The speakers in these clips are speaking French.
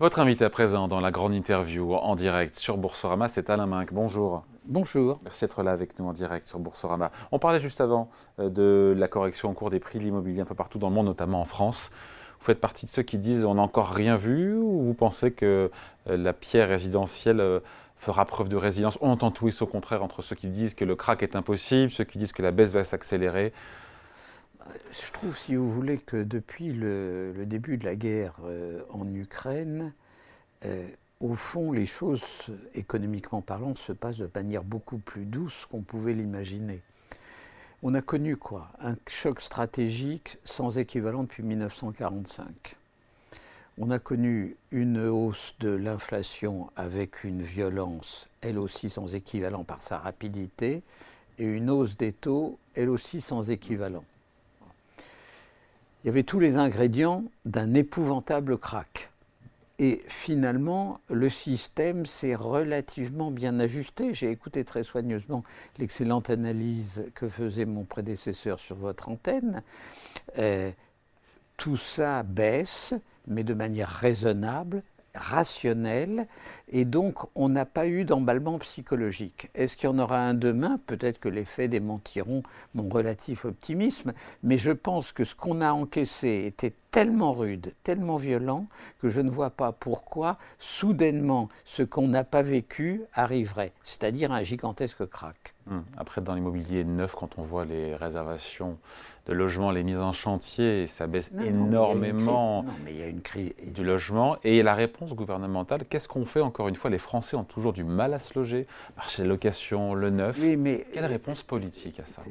Votre invité à présent dans la grande interview en direct sur Boursorama, c'est Alain Minck. Bonjour. Bonjour. Merci d'être là avec nous en direct sur Boursorama. On parlait juste avant euh, de la correction en cours des prix de l'immobilier un peu partout dans le monde, notamment en France. Vous faites partie de ceux qui disent on n'a encore rien vu ou vous pensez que euh, la pierre résidentielle euh, fera preuve de résilience? On entend tout et au contraire entre ceux qui disent que le crack est impossible, ceux qui disent que la baisse va s'accélérer. Je trouve, si vous voulez, que depuis le, début de la guerre euh, en Ukraine, euh, au fond, les choses, économiquement parlant, se passent de manière beaucoup plus douce qu'on pouvait l'imaginer. On a connu quoi? Un choc stratégique sans équivalent depuis 1945. On a connu une hausse de l'inflation avec une violence, elle aussi sans équivalent par sa rapidité, et une hausse des taux, elle aussi sans équivalent il y avait tous les ingrédients d'un épouvantable crack. Et finalement, le système s'est relativement bien ajusté. J'ai écouté très soigneusement l'excellente analyse que faisait mon prédécesseur sur votre antenne. Euh, tout ça baisse, mais de manière raisonnable, rationnel, et donc on n'a pas eu d'emballement psychologique. Est-ce qu'il y en aura un demain? Peut-être que les faits démentiront mon relatif optimisme, mais je pense que ce qu'on a encaissé était tellement rude, tellement violent, que je ne vois pas pourquoi soudainement ce qu'on n'a pas vécu arriverait, c'est-à-dire un gigantesque crack. Hum. Après, dans l'immobilier neuf, quand on voit les réservations de logements, les mises en chantier, ça baisse énormément du logement. Et la réponse gouvernementale, qu'est-ce qu'on fait encore une fois Les Français ont toujours du mal à se loger, marché de location, le neuf. mais Quelle réponse politique à ça?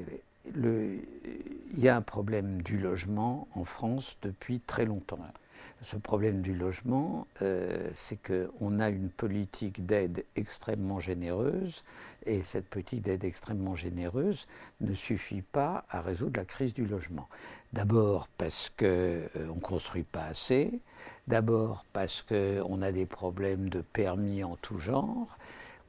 Il y a un problème du logement en France depuis très longtemps. Ce problème du logement, euh, c'est qu'on a une politique d'aide extrêmement généreuse, et cette politique d'aide extrêmement généreuse ne suffit pas à résoudre la crise du logement. D'abord parce qu'on euh, ne construit pas assez, d'abord parce qu'on a des problèmes de permis en tout genre,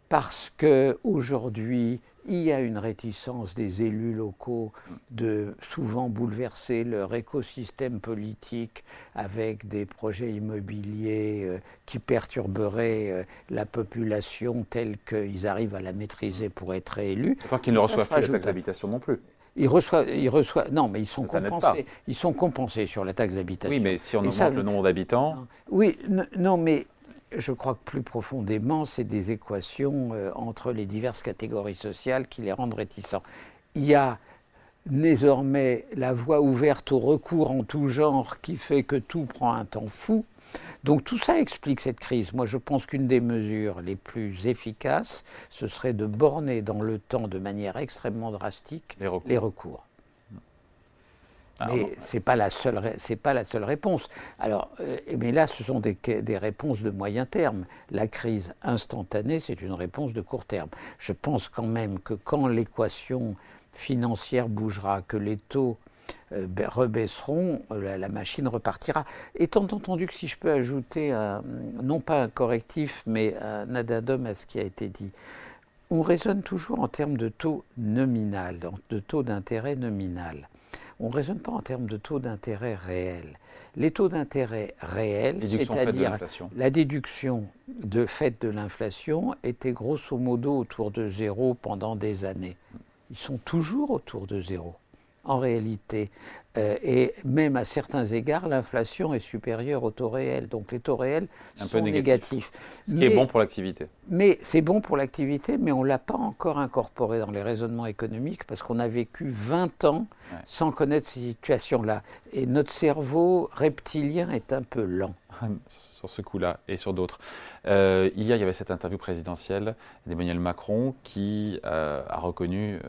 parce qu'aujourd'hui, il y a une réticence des élus locaux de souvent bouleverser leur écosystème politique avec des projets immobiliers euh, qui perturberaient euh, la population telle qu'ils arrivent à la maîtriser pour être élus. Enfin qu'ils ne reçoivent pas la taxe d'habitation non plus. Ils reçoivent, ils reçoivent, non, mais ils sont compensés. Ils sont compensés sur la taxe d'habitation. Oui, mais si on augmente le nombre d'habitants. Oui, non, mais je crois que plus profondément, c'est des équations euh, entre les diverses catégories sociales qui les rendent réticents. Il y a désormais la voie ouverte au recours en tout genre qui fait que tout prend un temps fou. Donc tout ça explique cette crise. Moi, je pense qu'une des mesures les plus efficaces, ce serait de borner dans le temps de manière extrêmement drastique Les recours. Mais ce n'est pas, la seule, pas la seule réponse. Alors, euh, mais là, ce sont des, des, réponses de moyen terme. La crise instantanée, c'est une réponse de court terme. Je pense quand même que quand l'équation financière bougera, que les taux euh, rebaisseront, euh, la, machine repartira. Étant entendu que si je peux ajouter, non pas un correctif, mais un addendum à ce qui a été dit, on raisonne toujours en termes de taux nominal, de taux d'intérêt nominal on ne raisonne pas en termes de taux d'intérêt réel. Les taux d'intérêt réels, c'est-à-dire la déduction de fait de l'inflation, était grosso modo autour de zéro pendant des années. Ils sont toujours autour de zéro en réalité. Euh, et même à certains égards, l'inflation est supérieure au taux réel. Donc les taux réels sont négatifs. Ce qui est bon pour l'activité. Mais c'est bon pour l'activité, mais on ne l'a pas encore incorporé dans les raisonnements économiques parce qu'on a vécu 20 ans sans connaître ces situations-là. Et notre cerveau reptilien est un peu lent. sur ce coup-là et sur d'autres. Euh, hier, il y avait cette interview présidentielle d'Emmanuel Macron qui euh, a reconnu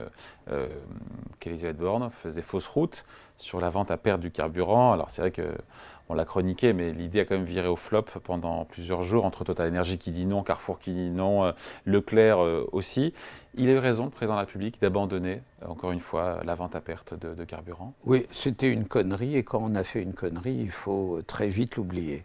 qu'Elisabeth Borne faisait fausse route sur la vente à perte du carburant. Alors c'est vrai qu'on l'a chroniqué, mais l'idée a quand même viré au flop pendant plusieurs jours, entre Total Energy qui dit non, Carrefour qui dit non, Leclerc aussi. Il a eu raison, le président de la République, d'abandonner, encore une fois, la vente à perte de, de carburant. Oui, c'était une connerie, et quand on a fait une connerie, il faut très vite l'oublier.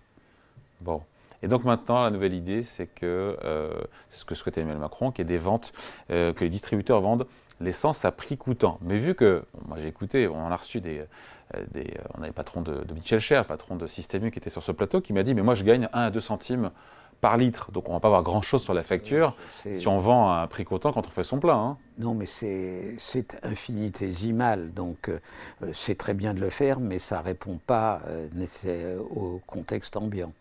Bon. Et donc maintenant, la nouvelle idée, c'est que, euh, c'est ce que souhaitait Emmanuel Macron, qu'il y ait des ventes, euh, que les distributeurs vendent l'essence a prix coûtant. Mais vu que, moi j'ai écouté, on a reçu des, des on avait le patron de, de Michel Cher, patron de Système U qui était sur ce plateau, qui m'a dit, mais moi je gagne 1 à 2 centimes par litre. Donc on ne va pas avoir grand-chose sur la facture si on vend à un prix coûtant quand on fait son plein. Hein. Non, mais c'est infinitésimal. Donc euh, c'est très bien de le faire, mais ça ne répond pas euh, au contexte ambiant.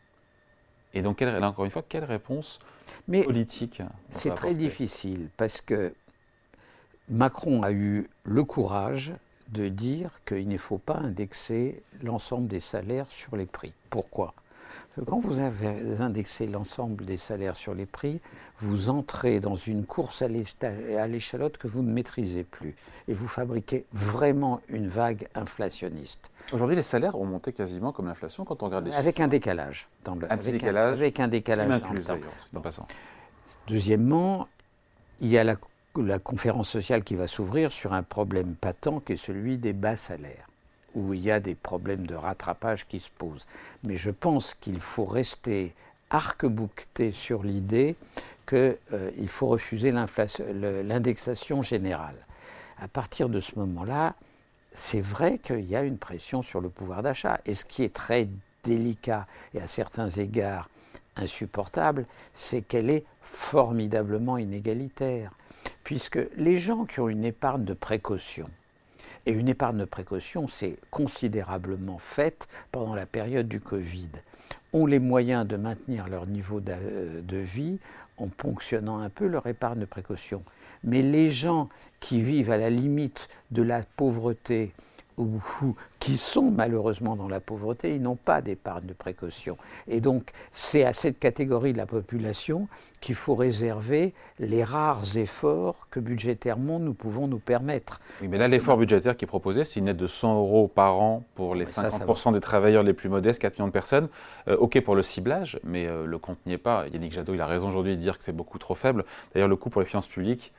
Et donc, quelle, là, encore une fois, quelle réponse mais politique C'est très difficile parce que Macron a eu le courage de dire qu'il ne faut pas indexer l'ensemble des salaires sur les prix. Pourquoi? Quand vous avez indexé l'ensemble des salaires sur les prix, vous entrez dans une course à l'échalote que vous ne maîtrisez plus. Et vous fabriquez vraiment une vague inflationniste. Aujourd'hui, les salaires ont monté quasiment comme l'inflation quand on regarde les Avec un décalage. Dans le, un avec, décalage. Un, avec un décalage. dans. Deuxièmement, il y a la, la conférence sociale qui va s'ouvrir sur un problème patent qui est celui des bas salaires où il y a des problèmes de rattrapage qui se posent. Mais je pense qu'il faut rester arc-bouqueté sur l'idée qu'il euh, faut refuser l'indexation générale. À partir de ce moment-là, c'est vrai qu'il y a une pression sur le pouvoir d'achat. Et ce qui est très délicat et à certains égards insupportable, c'est qu'elle est formidablement inégalitaire. Puisque les gens qui ont une épargne de précaution, et une épargne de précaution s'est considérablement faite pendant la période du Covid. Ont les moyens de maintenir leur niveau de, de vie en ponctionnant un peu leur épargne de précaution. Mais les gens qui vivent à la limite de la pauvreté, ou, qui sont malheureusement dans la pauvreté, ils n'ont pas d'épargne de précaution. Et donc, c'est à cette catégorie de la population qu'il faut réserver les rares efforts que budgétairement nous pouvons nous permettre. Oui, mais là, l'effort budgétaire qui est proposé, c'est une aide de 100 euros par an pour les 50% des travailleurs les plus modestes, 4 millions de personnes. Euh, OK pour le ciblage, mais euh, le compte n'y est pas. Yannick Jadot, il a raison aujourd'hui de dire que c'est beaucoup trop faible. D'ailleurs, le coût pour les finances publiques,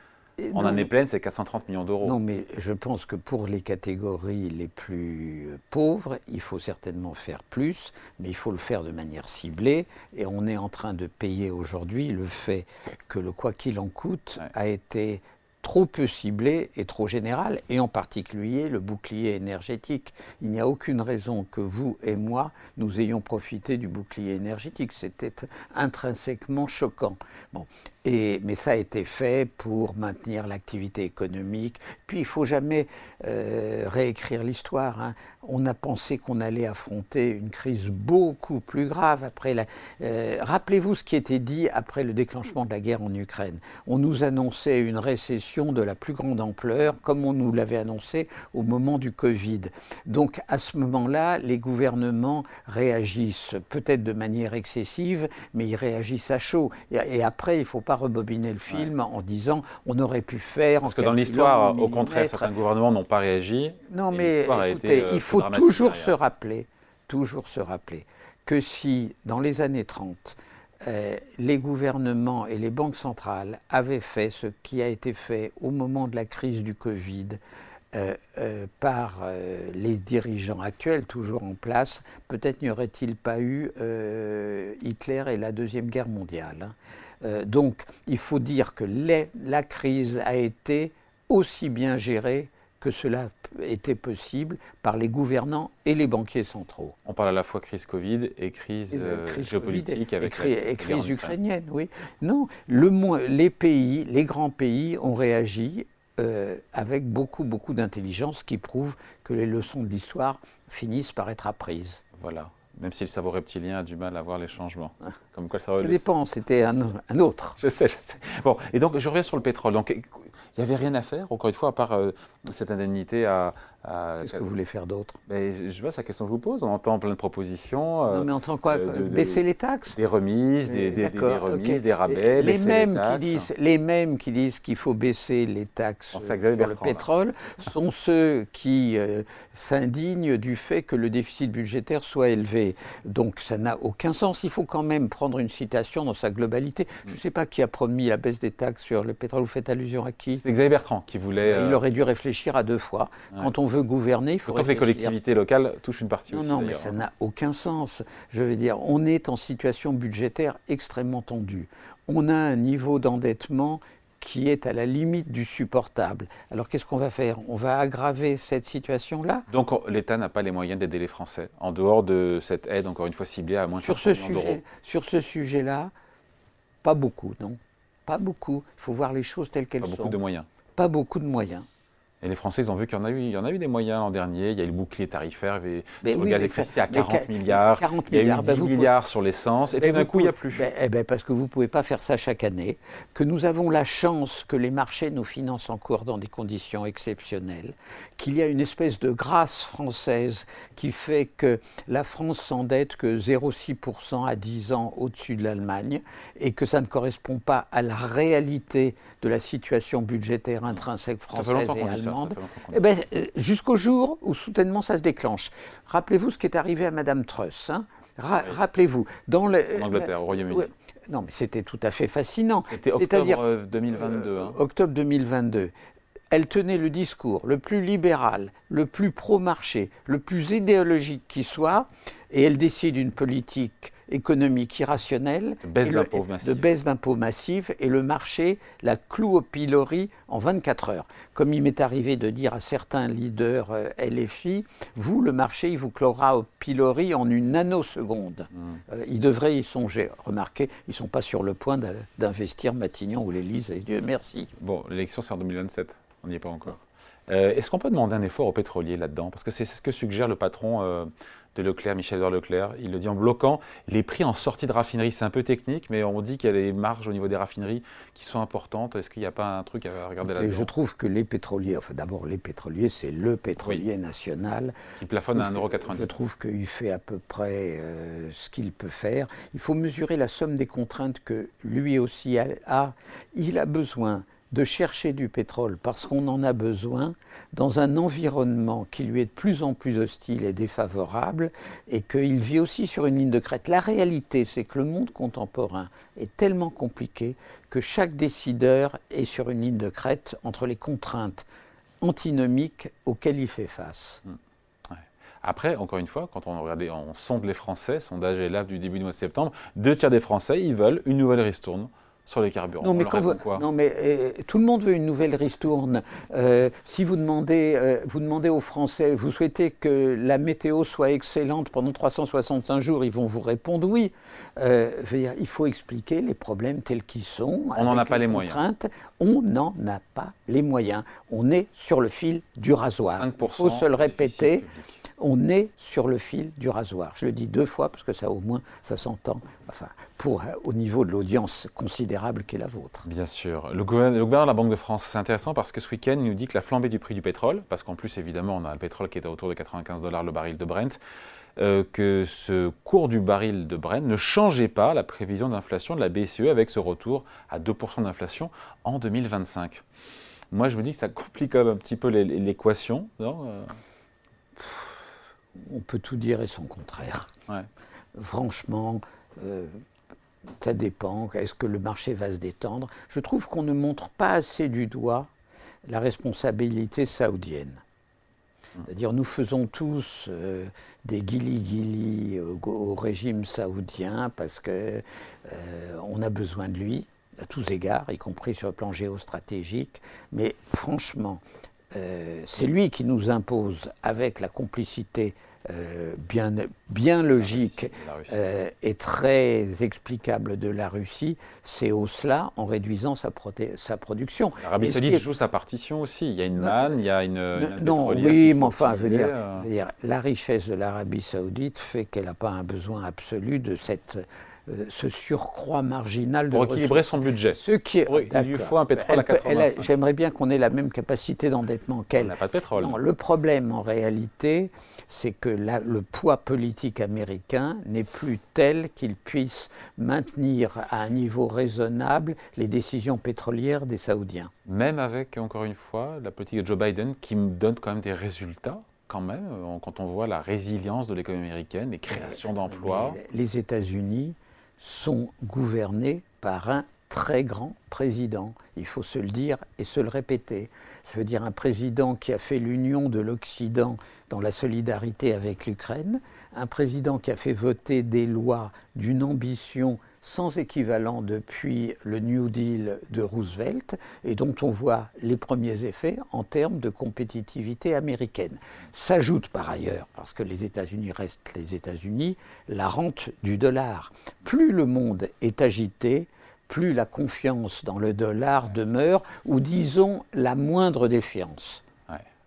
en année pleine, c'est 430 millions d'euros. Non, mais je pense que pour les catégories les plus pauvres, il faut certainement faire plus, mais il faut le faire de manière ciblée. Et on est en train de payer aujourd'hui le fait que le quoi qu'il en coûte a été trop peu ciblé et trop général, et en particulier le bouclier énergétique. Il n'y a aucune raison que vous et moi, nous ayons profité du bouclier énergétique. C'était intrinsèquement choquant. Bon. Mais ça a été fait pour maintenir l'activité économique. Puis il ne faut jamais euh, réécrire l'histoire. Hein. On a pensé qu'on allait affronter une crise beaucoup plus grave après. Euh, rappelez-vous ce qui était dit après le déclenchement de la guerre en Ukraine. On nous annonçait une récession de la plus grande ampleur, comme on nous l'avait annoncé au moment du Covid. Donc à ce moment-là, les gouvernements réagissent peut-être de manière excessive, mais ils réagissent à chaud. Et après, il ne faut pas rebobiner le film en disant on aurait pu faire. Parce que dans l'histoire, au contraire, certains gouvernements n'ont pas réagi. Non, mais écoutez, euh, il faut toujours se rappeler, toujours se rappeler que si dans les années 30, euh, les gouvernements et les banques centrales avaient fait ce qui a été fait au moment de la crise du Covid, euh, par les dirigeants actuels toujours en place, peut-être n'y aurait-il pas eu Hitler et la Deuxième Guerre mondiale. Hein. Euh, donc il faut dire que la crise a été aussi bien gérée que cela était possible par les gouvernants et les banquiers centraux. On parle à la fois crise Covid et crise, euh, géopolitique avec et, crise ukrainienne, oui. Non, le, les pays, les grands pays ont réagi euh, avec beaucoup, beaucoup d'intelligence qui prouve que les leçons de l'histoire finissent par être apprises. Voilà même si le cerveau reptilien a du mal à voir les changements. Ah. Comme quoi ça, ça dépend, c'était un, un, autre. Je sais, je sais. Bon, et donc je reviens sur le pétrole. Donc il n'y avait rien à faire, encore une fois, à part euh, cette indemnité à. Qu'est-ce que vous voulez faire d'autre? Je vois, c'est la question que je vous pose. On entend plein de propositions. Euh, non, mais on entend quoi euh, Baisser les taxes? Des remises, des, des, remises, des rabais, les mêmes, qui disent, les mêmes qui disent qu'il faut baisser les taxes sur le pétrole sont ceux qui s'indignent du fait que le déficit budgétaire soit élevé. Donc ça n'a aucun sens. Il faut quand même prendre une citation dans sa globalité. Je ne sais pas qui a promis la baisse des taxes sur le pétrole. Vous faites allusion à qui? C'est Xavier Bertrand qui voulait. Il euh, aurait dû réfléchir à deux fois. Quand on veut gouverner, il faut Autant que les collectivités locales touchent une partie non, aussi. Non, mais ça n'a aucun sens. Je veux dire, on est en situation budgétaire extrêmement tendue. On a un niveau d'endettement qui est à la limite du supportable. Alors qu'est-ce qu'on va faire? On va aggraver cette situation-là? Donc l'État n'a pas les moyens d'aider les Français, en dehors de cette aide, encore une fois, ciblée à moins de sur ce sujet, Sur ce sujet-là, pas beaucoup, non. Pas beaucoup. Il faut voir les choses telles qu'elles sont. Pas beaucoup de moyens. Pas beaucoup de moyens. Et les Français, ils ont vu qu'il y en a eu, il y en a eu des moyens l'an dernier. Il y a eu le bouclier tarifaire sur le gaz électricité à 40 milliards. 40 il y a eu 10 bah, milliards sur l'essence. Et tout d'un coup, il n'y a plus. Ben, eh ben, parce que vous ne pouvez pas faire ça chaque année. Que nous avons la chance que les marchés nous financent encore dans des conditions exceptionnelles. Qu'il y a une espèce de grâce française qui fait que la France s'endette que 0,6% à 10 ans au-dessus de l'Allemagne. Et que ça ne correspond pas à la réalité de la situation budgétaire intrinsèque française et allemande. Eh ben, euh, jusqu'au jour où soudainement ça se déclenche. Rappelez-vous ce qui est arrivé à Madame Truss. Hein. Rappelez-vous. Dans le, en Angleterre, au Royaume-Uni. non, mais c'était tout à fait fascinant. C'était octobre 2022. Euh, hein. Octobre 2022 elle tenait le discours le plus libéral, le plus pro-marché, le plus idéologique qui soit, et elle décide une politique économique irrationnelle, de baisse d'impôts massifs, et le marché la cloue au pilori en 24 heures. Comme il m'est arrivé de dire à certains leaders euh, LFI, vous, le marché, il vous clouera au pilori en une nanoseconde. Hmm. Euh, ils devraient y songer. Remarquez, ils ne sont pas sur le point d'investir Matignon ou l'Élysée. Dieu merci. Bon, l'élection, c'est en 2027. On n'y est pas encore. Euh, est-ce qu'on peut demander un effort aux pétroliers là-dedans? Parce que c'est ce que suggère le patron euh, de Leclerc, Michel-Edouard Leclerc. Il le dit en bloquant les prix en sortie de raffinerie. C'est un peu technique, mais on dit qu'il y a des marges au niveau des raffineries qui sont importantes. Est-ce qu'il n'y a pas un truc à regarder là-dedans? Je trouve que les pétroliers, enfin d'abord les pétroliers, c'est le pétrolier national. Qui plafonne à 1,90€. Je trouve qu'il fait à peu près euh, ce qu'il peut faire. Il faut mesurer la somme des contraintes que lui aussi a. Il a besoin de chercher du pétrole parce qu'on en a besoin dans un environnement qui lui est de plus en plus hostile et défavorable et qu'il vit aussi sur une ligne de crête. La réalité, c'est que le monde contemporain est tellement compliqué que chaque décideur est sur une ligne de crête entre les contraintes antinomiques auxquelles il fait face. Hmm. Après, encore une fois, quand on regarde, on sonde les Français, sondage là du début du mois de septembre, deux tiers des Français, ils veulent une nouvelle ristourne sur les carburants. Non, mais, non, mais euh, tout le monde veut une nouvelle ristourne. Euh, si vous demandez, euh, vous demandez aux Français, vous souhaitez que la météo soit excellente pendant 365 jours, ils vont vous répondre oui. il faut expliquer les problèmes tels qu'ils sont. On n'en a pas les moyens. On n'en a pas les moyens. On est sur le fil du rasoir. Il faut se le répéter on est sur le fil du rasoir. Je le dis deux fois parce que ça au moins ça s'entend. Pour euh, au niveau de l'audience considérable qu'est la vôtre. Bien sûr. Le gouverneur, de la Banque de France, c'est intéressant parce que ce week-end, il nous dit que la flambée du prix du pétrole, parce qu'en plus évidemment on a le pétrole qui est autour de 95 dollars le baril de Brent, euh, que ce cours du baril de Brent ne changeait pas la prévision d'inflation de la BCE avec ce retour à 2% d'inflation en 2025. Moi, je me dis que ça complique un petit peu l'équation, euh? On peut tout dire et son contraire. Franchement, euh, ça dépend. Est-ce que le marché va se détendre? Je trouve qu'on ne montre pas assez du doigt la responsabilité saoudienne. Hum. C'est-à-dire, nous faisons tous euh, des guili-guili au, régime saoudien parce qu'on euh, a besoin de lui, à tous égards, y compris sur le plan géostratégique. Mais franchement, euh, c'est lui qui nous impose, avec la complicité euh, bien, bien logique euh, et très explicable de la Russie, c'est au cela en réduisant sa, sa production. L'Arabie Saoudite joue sa partition aussi. Il y a une manne, il y a une. non, oui, mais enfin, je veux dire, dire, la richesse de l'Arabie Saoudite fait qu'elle n'a pas un besoin absolu de cette euh, ce surcroît marginal de Pour équilibrer son budget. Ce qui est, il lui faut un pétrole à 80. J'aimerais bien qu'on ait la même capacité d'endettement qu'elle. On n'a pas de pétrole. Non, le problème en réalité, c'est que le poids politique américain n'est plus tel qu'il puisse maintenir à un niveau raisonnable les décisions pétrolières des Saoudiens. Même avec, encore une fois, la politique de Joe Biden qui me donne quand même des résultats quand même, quand on voit la résilience de l'économie américaine, les créations d'emplois. Les États-Unis sont gouvernés par un très grand président. Il faut se le dire et se le répéter. Ça veut dire un président qui a fait l'union de l'Occident dans la solidarité avec l'Ukraine, un président qui a fait voter des lois d'une ambition sans équivalent depuis le New Deal de Roosevelt et dont on voit les premiers effets en termes de compétitivité américaine. S'ajoute par ailleurs, parce que les États-Unis restent les États-Unis, la rente du dollar. Plus le monde est agité, plus la confiance dans le dollar demeure, ou disons la moindre défiance.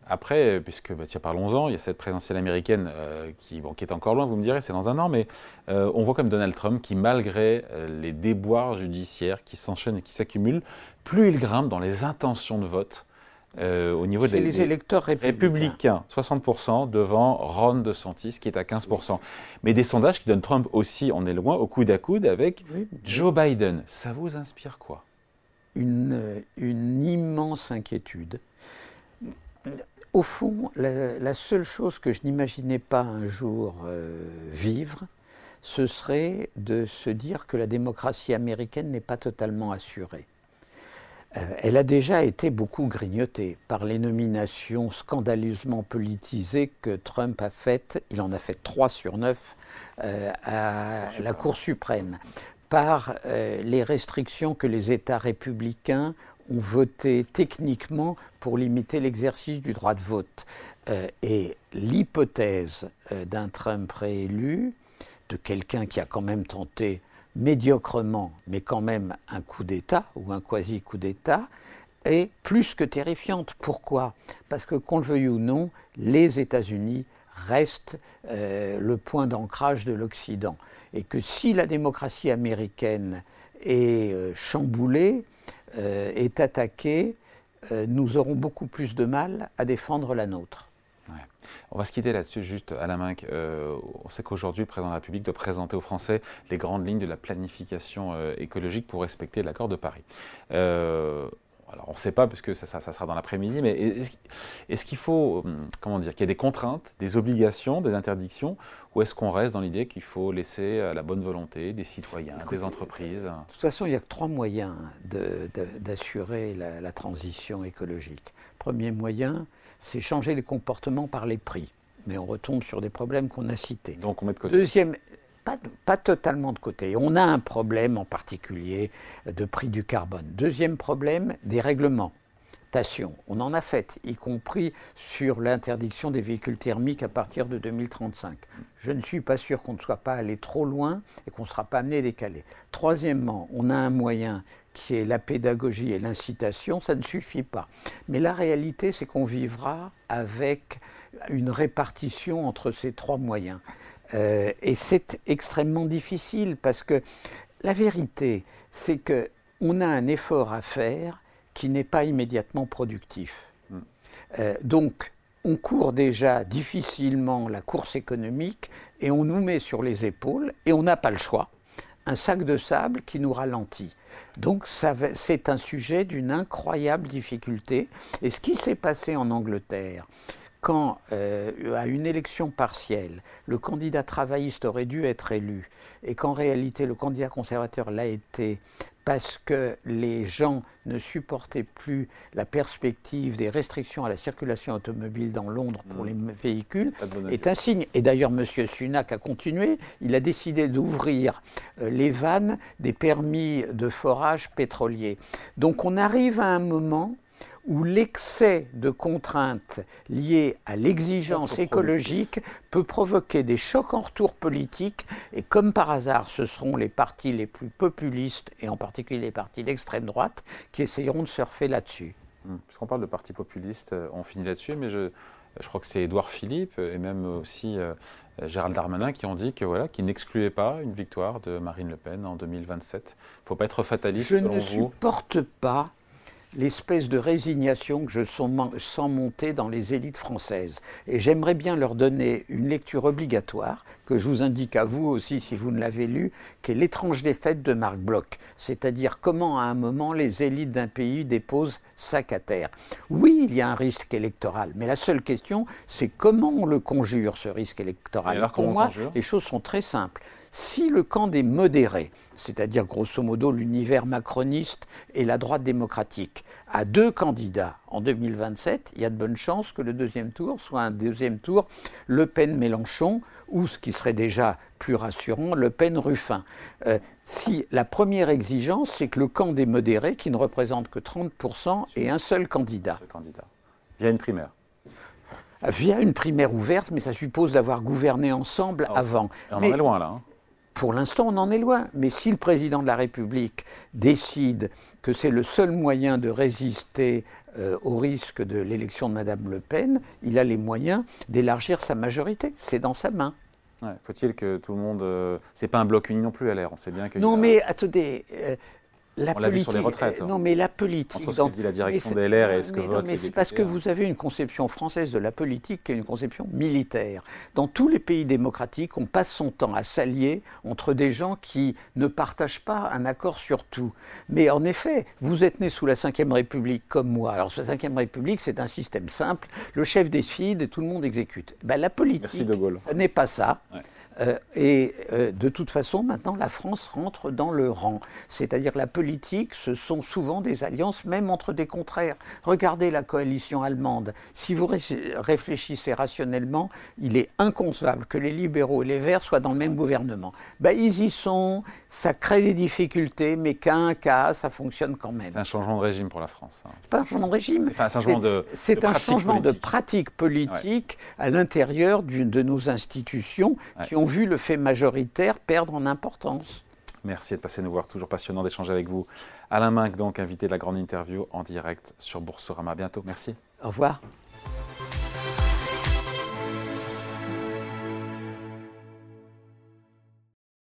Après, puisque bah, tiens, parlons-en, il y a cette présidentielle américaine euh, qui, bon, qui, est encore loin, vous me direz, c'est dans un an, mais euh, on voit comme Donald Trump qui, malgré euh, les déboires judiciaires qui s'enchaînent et qui s'accumulent, plus il grimpe dans les intentions de vote au niveau des, les électeurs républicains. 60% devant Ron DeSantis qui est à 15%. Mais des sondages qui donnent Trump aussi, on est loin, au coude à coude avec Joe Biden. Ça vous inspire quoi? Une, une immense inquiétude au fond, la, seule chose que je n'imaginais pas un jour euh, vivre, ce serait de se dire que la démocratie américaine n'est pas totalement assurée. Euh, elle a déjà été beaucoup grignotée par les nominations scandaleusement politisées que Trump a faites. Il en a fait 3 sur 9 euh, à la Cour suprême par les restrictions que les États républicains ont voté techniquement pour limiter l'exercice du droit de vote. Euh, et l'hypothèse euh, d'un Trump réélu, de quelqu'un qui a quand même tenté médiocrement, mais quand même un coup d'État ou un quasi-coup d'État, est plus que terrifiante. Pourquoi? Parce que, qu'on le veuille ou non, les États-Unis restent euh, le point d'ancrage de l'Occident. Et que si la démocratie américaine est chamboulée, euh, est attaquée, euh, nous aurons beaucoup plus de mal à défendre la nôtre. On va se quitter là-dessus juste à la main. Euh, on sait qu'aujourd'hui, le président de la République doit présenter aux Français les grandes lignes de la planification écologique pour respecter l'accord de Paris alors on ne sait pas puisque ça, ça, sera dans l'après-midi, mais est-ce, qu'il faut, hum, comment dire, qu'il y ait des contraintes, des obligations, des interdictions, ou est-ce qu'on reste dans l'idée qu'il faut laisser à la bonne volonté des citoyens, des entreprises De toute façon, il y a que trois moyens d'assurer la, transition écologique. Premier moyen, c'est changer les comportements par les prix. Mais on retombe sur des problèmes qu'on a cités. Donc on met de côté. Deuxième, pas, totalement de côté. On a un problème en particulier de prix du carbone. Deuxième problème, des règlements. On en a fait, y compris sur l'interdiction des véhicules thermiques à partir de 2035. Je ne suis pas sûr qu'on ne soit pas allé trop loin et qu'on ne sera pas amené à décaler. Troisièmement, on a un moyen qui est la pédagogie et l'incitation, ça ne suffit pas. Mais la réalité, c'est qu'on vivra avec une répartition entre ces trois moyens. Euh, et c'est extrêmement difficile parce que la vérité, c'est qu'on a un effort à faire qui n'est pas immédiatement productif. Mm. Euh, donc, on court déjà difficilement la course économique et on nous met sur les épaules, et on n'a pas le choix, un sac de sable qui nous ralentit. Donc c'est un sujet d'une incroyable difficulté. Et ce qui s'est passé en Angleterre, quand, euh, à une élection partielle, le candidat travailliste aurait dû être élu, et qu'en réalité le candidat conservateur l'a été parce que les gens ne supportaient plus la perspective des restrictions à la circulation automobile dans Londres pour mmh. les véhicules, est un signe. Et d'ailleurs, M. Sunak a continué, il a décidé d'ouvrir euh, les vannes des permis de forage pétrolier. Donc on arrive à un moment où l'excès de contraintes liées à l'exigence écologique peut provoquer des chocs en retour politique, et comme par hasard, ce seront les partis les plus populistes, et en particulier les partis d'extrême droite, qui essayeront de surfer là-dessus. Hum, puisqu'on parle de partis populistes, euh, on finit là-dessus, mais je, je crois que c'est Édouard Philippe et même aussi euh, Gérald Darmanin qui ont dit que voilà, qu'ils n'excluaient pas une victoire de Marine Le Pen en 2027. Il ne faut pas être fataliste je selon vous? Ne supporte pas l'espèce de résignation que je sens monter dans les élites françaises. Et j'aimerais bien leur donner une lecture obligatoire, que je vous indique à vous aussi si vous ne l'avez lu, qui est L'étrange défaite de Marc Bloch, c'est-à-dire comment à un moment les élites d'un pays déposent sac à terre. Oui, il y a un risque électoral, mais la seule question, c'est comment on le conjure, ce risque électoral. Pour moi, les choses sont très simples Si le camp des modérés, c'est-à-dire grosso modo l'univers macroniste et la droite démocratique, a deux candidats en 2027, il y a de bonnes chances que le deuxième tour soit un deuxième tour Le Pen-Mélenchon ou ce qui serait déjà plus rassurant, Le Pen-Ruffin. Euh, si la première exigence, c'est que le camp des modérés, qui ne représente que 30%, ait un seul candidat. candidat. Via une primaire via une primaire ouverte, mais ça suppose d'avoir gouverné ensemble ah, avant. On en est loin là. Hein. Pour l'instant, on en est loin. Mais si le président de la République décide que c'est le seul moyen de résister euh, au risque de l'élection de Mme Le Pen, il a les moyens d'élargir sa majorité. C'est dans sa main. Faut-il que tout le monde. Euh, c'est pas un bloc uni non plus, LR. On sait bien que. Non, mais attendez. Euh, la on l'a vu sur les retraites. Non, mais la politique. Entre ce que dit la direction des LR et ce que vote mais c'est parce que vous avez une conception française de la politique qui est une conception militaire. Dans tous les pays démocratiques, on passe son temps à s'allier entre des gens qui ne partagent pas un accord sur tout. Mais en effet, vous êtes né sous la Ve République comme moi. Alors, la Ve République, c'est un système simple. Le chef décide et tout le monde exécute. Ben, la politique, ce n'est pas ça. Euh, et euh, de toute façon, maintenant, la France rentre dans le rang. C'est-à-dire la politique, ce sont souvent des alliances, même entre des contraires. Regardez la coalition allemande. Si vous réfléchissez rationnellement, il est inconcevable que les libéraux et les verts soient dans le même gouvernement. Ben, ils y sont, ça crée des difficultés, mais qu'à un cas, ça fonctionne quand même. C'est un changement de régime pour la France. Hein. C'est pas un changement de régime. C'est un changement de. C'est un changement de pratique politique à l'intérieur de nos institutions qui ont vu le fait majoritaire perdre en importance. Merci de passer nous voir, toujours passionnant d'échanger avec vous. Alain Minck, donc invité de la grande interview en direct sur Boursorama. À bientôt, merci. Au revoir.